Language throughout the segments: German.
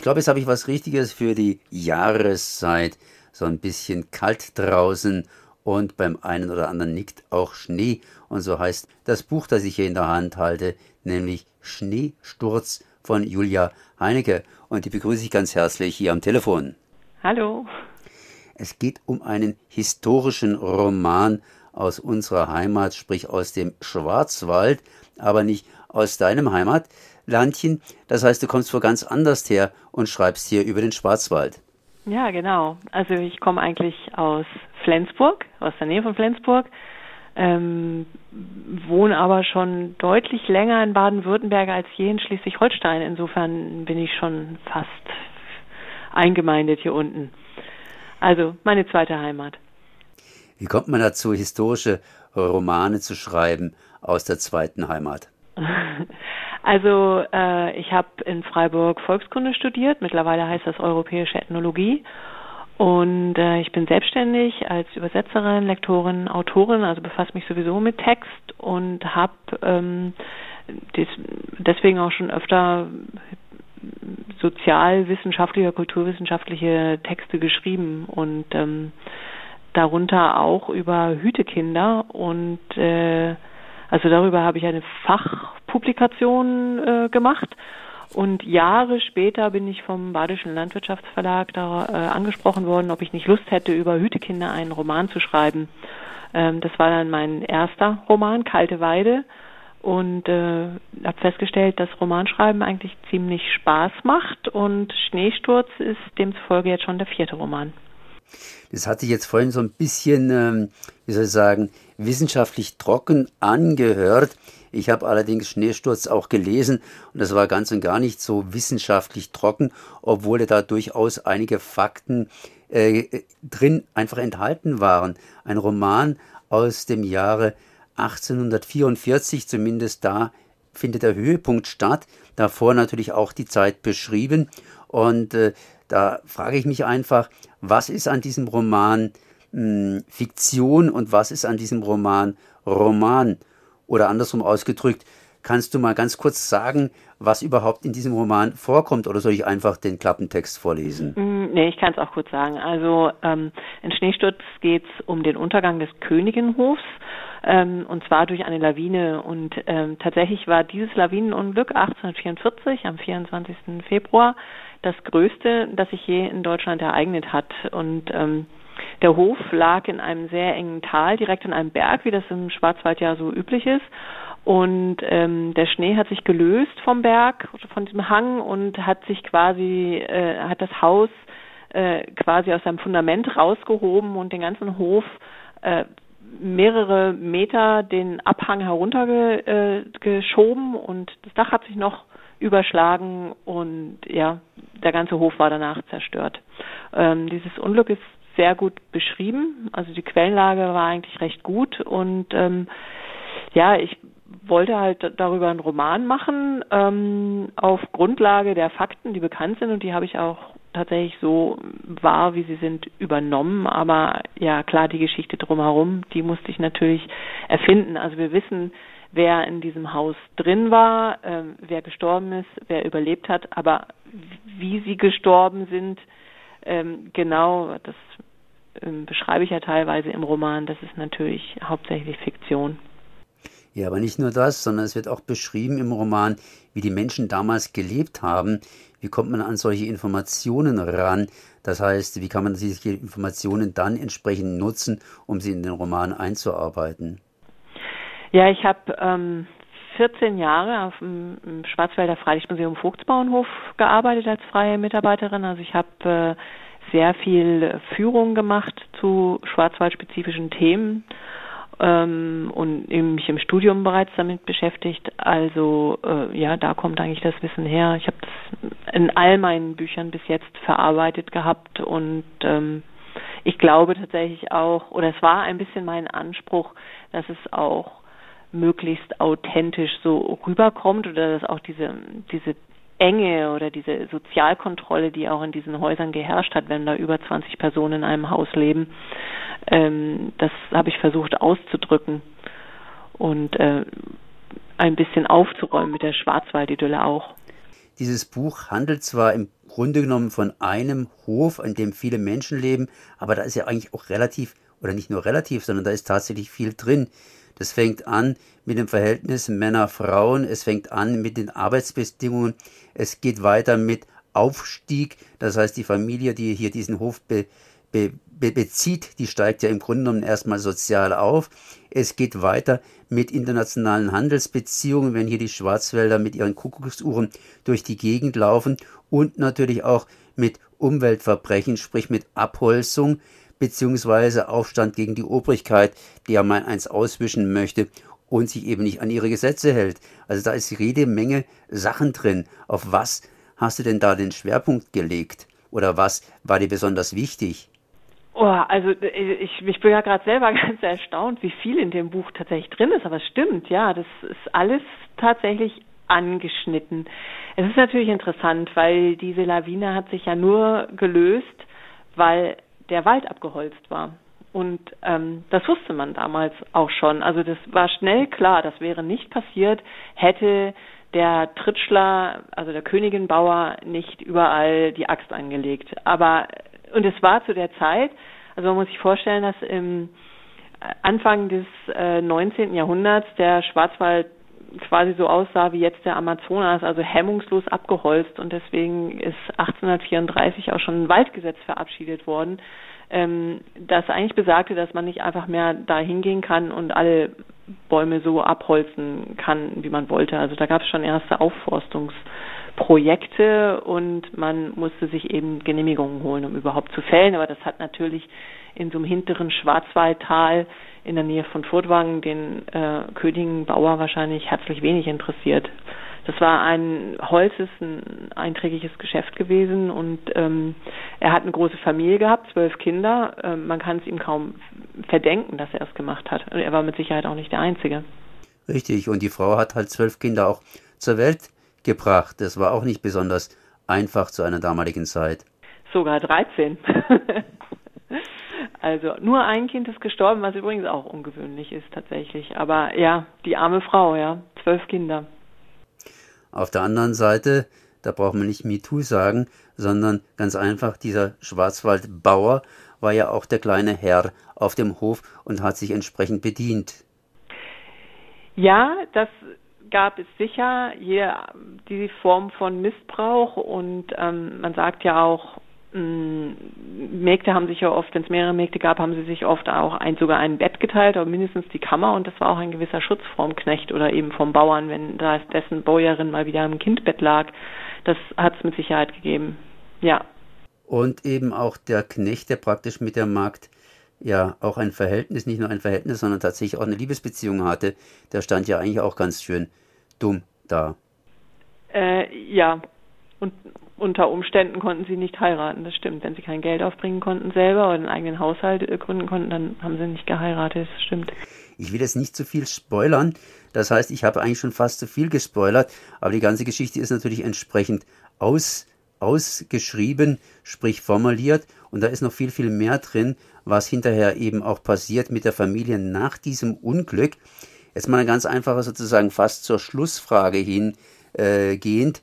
Ich glaube, jetzt habe ich was Richtiges für die Jahreszeit. So ein bisschen kalt draußen und beim einen oder anderen nickt auch Schnee. Und so heißt das Buch, das ich hier in der Hand halte, nämlich Schneesturz von Julia Heinecke. Und die begrüße ich ganz herzlich hier am Telefon. Hallo. Es geht um einen historischen Roman aus unserer Heimat, sprich aus dem Schwarzwald, aber nicht aus deinem Heimatlandchen. Das heißt, du kommst wo ganz anders her und schreibst hier über den Schwarzwald. Ja, genau. Also ich komme eigentlich aus Flensburg, aus der Nähe von Flensburg, ähm, wohne aber schon deutlich länger in Baden-Württemberg als je in Schleswig-Holstein. Insofern bin ich schon fast eingemeindet hier unten. Also meine zweite Heimat. Wie kommt man dazu, historische Romane zu schreiben aus der zweiten Heimat? Also äh, ich habe in Freiburg Volkskunde studiert, mittlerweile heißt das Europäische Ethnologie. Und äh, ich bin selbstständig als Übersetzerin, Lektorin, Autorin, also befasse mich sowieso mit Text und habe ähm, deswegen auch schon öfter sozialwissenschaftliche, kulturwissenschaftliche Texte geschrieben und ähm, darunter auch über Hütekinder und äh, also darüber habe ich eine Fachpublikation äh, gemacht und Jahre später bin ich vom Badischen Landwirtschaftsverlag da äh, angesprochen worden, ob ich nicht Lust hätte, über Hütekinder einen Roman zu schreiben. Ähm, das war dann mein erster Roman, Kalte Weide und äh, habe festgestellt, dass Romanschreiben eigentlich ziemlich Spaß macht und Schneesturz ist demzufolge jetzt schon der vierte Roman. Das hatte ich jetzt vorhin so ein bisschen, ähm, wie soll ich sagen, wissenschaftlich trocken angehört. Ich habe allerdings Schneesturz auch gelesen und das war ganz und gar nicht so wissenschaftlich trocken, obwohl da durchaus einige Fakten äh, drin einfach enthalten waren. Ein Roman aus dem Jahre 1844, zumindest da findet der Höhepunkt statt. Davor natürlich auch die Zeit beschrieben. Und äh, da frage ich mich einfach, was ist an diesem Roman hm, Fiktion und was ist an diesem Roman Roman? Oder andersrum ausgedrückt, kannst du mal ganz kurz sagen, was überhaupt in diesem Roman vorkommt oder soll ich einfach den Klappentext vorlesen? Mm, nee, ich kann es auch kurz sagen. Also ähm, in Schneesturz geht es um den Untergang des Königinhofs ähm, und zwar durch eine Lawine. Und ähm, tatsächlich war dieses Lawinenunglück 1844 am 24. Februar das größte, das sich je in Deutschland ereignet hat. Und ähm, der Hof lag in einem sehr engen Tal, direkt in einem Berg, wie das im Schwarzwald ja so üblich ist. Und ähm, der Schnee hat sich gelöst vom Berg, von diesem Hang und hat sich quasi, äh, hat das Haus äh, quasi aus seinem Fundament rausgehoben und den ganzen Hof äh, mehrere Meter den Abhang heruntergeschoben äh, und das Dach hat sich noch überschlagen und ja, der ganze Hof war danach zerstört. Ähm, dieses Unglück ist sehr gut beschrieben, also die Quellenlage war eigentlich recht gut und ähm, ja, ich wollte halt darüber einen Roman machen ähm, auf Grundlage der Fakten, die bekannt sind und die habe ich auch tatsächlich so wahr, wie sie sind, übernommen. Aber ja, klar, die Geschichte drumherum, die musste ich natürlich erfinden. Also wir wissen, wer in diesem Haus drin war, ähm, wer gestorben ist, wer überlebt hat, aber wie sie gestorben sind, ähm, genau, das ähm, beschreibe ich ja teilweise im Roman, das ist natürlich hauptsächlich Fiktion. Ja, aber nicht nur das, sondern es wird auch beschrieben im Roman, wie die Menschen damals gelebt haben. Wie kommt man an solche Informationen ran? Das heißt, wie kann man diese Informationen dann entsprechend nutzen, um sie in den Roman einzuarbeiten? Ja, ich habe ähm, 14 Jahre auf dem, Schwarzwälder Freilichtmuseum Vogtsbauernhof gearbeitet als freie Mitarbeiterin. Also ich habe äh, sehr viel Führung gemacht zu schwarzwaldspezifischen Themen ähm, und mich im Studium bereits damit beschäftigt. Also äh, ja, da kommt eigentlich das Wissen her. Ich habe das in all meinen Büchern bis jetzt verarbeitet gehabt und ähm, ich glaube tatsächlich auch, oder es war ein bisschen mein Anspruch, dass es auch möglichst authentisch so rüberkommt oder dass auch diese diese Enge oder diese Sozialkontrolle, die auch in diesen Häusern geherrscht hat, wenn da über 20 Personen in einem Haus leben, ähm, das habe ich versucht auszudrücken und äh, ein bisschen aufzuräumen mit der Schwarzwaldidylle auch. Dieses Buch handelt zwar im Grunde genommen von einem Hof, an dem viele Menschen leben, aber da ist ja eigentlich auch relativ, oder nicht nur relativ, sondern da ist tatsächlich viel drin. Das fängt an mit dem Verhältnis Männer-Frauen, es fängt an mit den Arbeitsbedingungen, es geht weiter mit Aufstieg, das heißt die Familie, die hier diesen Hof be, be, be, bezieht, die steigt ja im Grunde genommen erstmal sozial auf. Es geht weiter mit internationalen Handelsbeziehungen, wenn hier die Schwarzwälder mit ihren Kuckucksuhren durch die Gegend laufen. Und natürlich auch mit Umweltverbrechen, sprich mit Abholzung beziehungsweise Aufstand gegen die Obrigkeit, die ja mal eins auswischen möchte und sich eben nicht an ihre Gesetze hält. Also da ist jede Menge Sachen drin. Auf was hast du denn da den Schwerpunkt gelegt? Oder was war dir besonders wichtig? Oh, also äh, ich, ich bin ja gerade selber ganz erstaunt, wie viel in dem Buch tatsächlich drin ist. Aber es stimmt, ja, das ist alles tatsächlich angeschnitten. Es ist natürlich interessant, weil diese Lawine hat sich ja nur gelöst, weil der Wald abgeholzt war. Und ähm, das wusste man damals auch schon. Also das war schnell klar, das wäre nicht passiert, hätte der Tritschler, also der Königinbauer, nicht überall die Axt angelegt. Aber und es war zu der Zeit, also man muss sich vorstellen, dass im Anfang des äh, 19. Jahrhunderts der Schwarzwald quasi so aussah wie jetzt der Amazonas, also hemmungslos abgeholzt und deswegen ist 1834 auch schon ein Waldgesetz verabschiedet worden, ähm, das eigentlich besagte, dass man nicht einfach mehr da hingehen kann und alle Bäume so abholzen kann, wie man wollte. Also da gab es schon erste Aufforstungsprojekte und man musste sich eben Genehmigungen holen, um überhaupt zu fällen. Aber das hat natürlich in so einem hinteren Schwarzwaldtal in der Nähe von Furtwangen den äh, Königenbauer wahrscheinlich herzlich wenig interessiert. Das war ein Holz ist ein einträgliches Geschäft gewesen und ähm, er hat eine große Familie gehabt, zwölf Kinder. Ähm, man kann es ihm kaum verdenken, dass er es gemacht hat. Und er war mit Sicherheit auch nicht der Einzige. Richtig, und die Frau hat halt zwölf Kinder auch zur Welt gebracht. Das war auch nicht besonders einfach zu einer damaligen Zeit. Sogar 13. Also nur ein Kind ist gestorben, was übrigens auch ungewöhnlich ist tatsächlich. Aber ja, die arme Frau, ja, zwölf Kinder. Auf der anderen Seite, da braucht man nicht MeToo sagen, sondern ganz einfach, dieser Schwarzwaldbauer war ja auch der kleine Herr auf dem Hof und hat sich entsprechend bedient. Ja, das gab es sicher, jede, diese Form von Missbrauch und ähm, man sagt ja auch, Mägde haben sich ja oft, wenn es mehrere Mägde gab, haben sie sich oft auch ein, sogar ein Bett geteilt, aber mindestens die Kammer und das war auch ein gewisser Schutz vom Knecht oder eben vom Bauern, wenn da dessen Bäuerin mal wieder im Kindbett lag. Das hat es mit Sicherheit gegeben. Ja. Und eben auch der Knecht, der praktisch mit der Magd ja auch ein Verhältnis, nicht nur ein Verhältnis, sondern tatsächlich auch eine Liebesbeziehung hatte, der stand ja eigentlich auch ganz schön dumm da. Äh, ja, und unter Umständen konnten sie nicht heiraten, das stimmt. Wenn sie kein Geld aufbringen konnten selber oder einen eigenen Haushalt äh, gründen konnten, dann haben sie nicht geheiratet, das stimmt. Ich will jetzt nicht zu viel spoilern, das heißt, ich habe eigentlich schon fast zu viel gespoilert, aber die ganze Geschichte ist natürlich entsprechend aus, ausgeschrieben, sprich formuliert und da ist noch viel, viel mehr drin, was hinterher eben auch passiert mit der Familie nach diesem Unglück. Jetzt mal eine ganz einfache sozusagen fast zur Schlussfrage hingehend. Äh,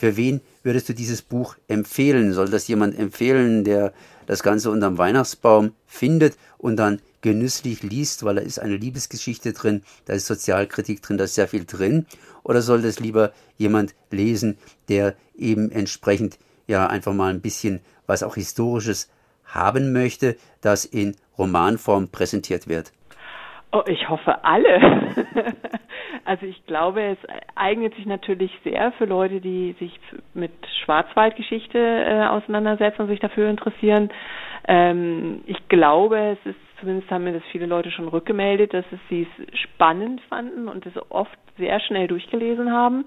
für wen würdest du dieses Buch empfehlen? Soll das jemand empfehlen, der das Ganze unterm Weihnachtsbaum findet und dann genüsslich liest, weil da ist eine Liebesgeschichte drin, da ist Sozialkritik drin, da ist sehr viel drin? Oder soll das lieber jemand lesen, der eben entsprechend ja einfach mal ein bisschen was auch Historisches haben möchte, das in Romanform präsentiert wird? Oh, ich hoffe alle. also ich glaube, es eignet sich natürlich sehr für Leute, die sich mit Schwarzwaldgeschichte äh, auseinandersetzen und sich dafür interessieren. Ähm, ich glaube, es ist zumindest haben mir das viele Leute schon rückgemeldet, dass es sie spannend fanden und es oft sehr schnell durchgelesen haben.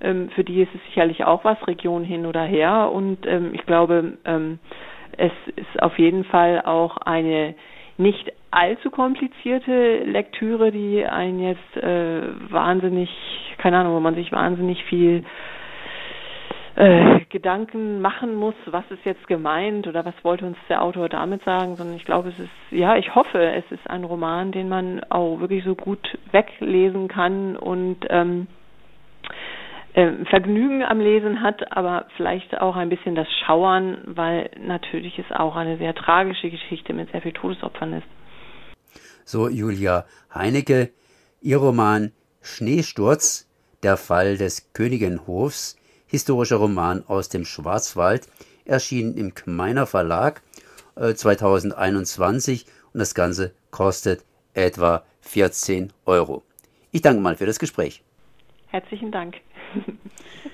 Ähm, für die ist es sicherlich auch was, Region hin oder her. Und ähm, ich glaube, ähm, es ist auf jeden Fall auch eine nicht allzu komplizierte Lektüre, die einen jetzt äh, wahnsinnig, keine Ahnung, wo man sich wahnsinnig viel äh, Gedanken machen muss, was ist jetzt gemeint oder was wollte uns der Autor damit sagen, sondern ich glaube, es ist, ja, ich hoffe, es ist ein Roman, den man auch wirklich so gut weglesen kann und ähm, äh, Vergnügen am Lesen hat, aber vielleicht auch ein bisschen das Schauern, weil natürlich es auch eine sehr tragische Geschichte mit sehr vielen Todesopfern ist. So Julia Heinecke, ihr Roman Schneesturz, der Fall des Königinhofs, historischer Roman aus dem Schwarzwald, erschienen im Kmeiner Verlag äh, 2021 und das Ganze kostet etwa 14 Euro. Ich danke mal für das Gespräch. Herzlichen Dank.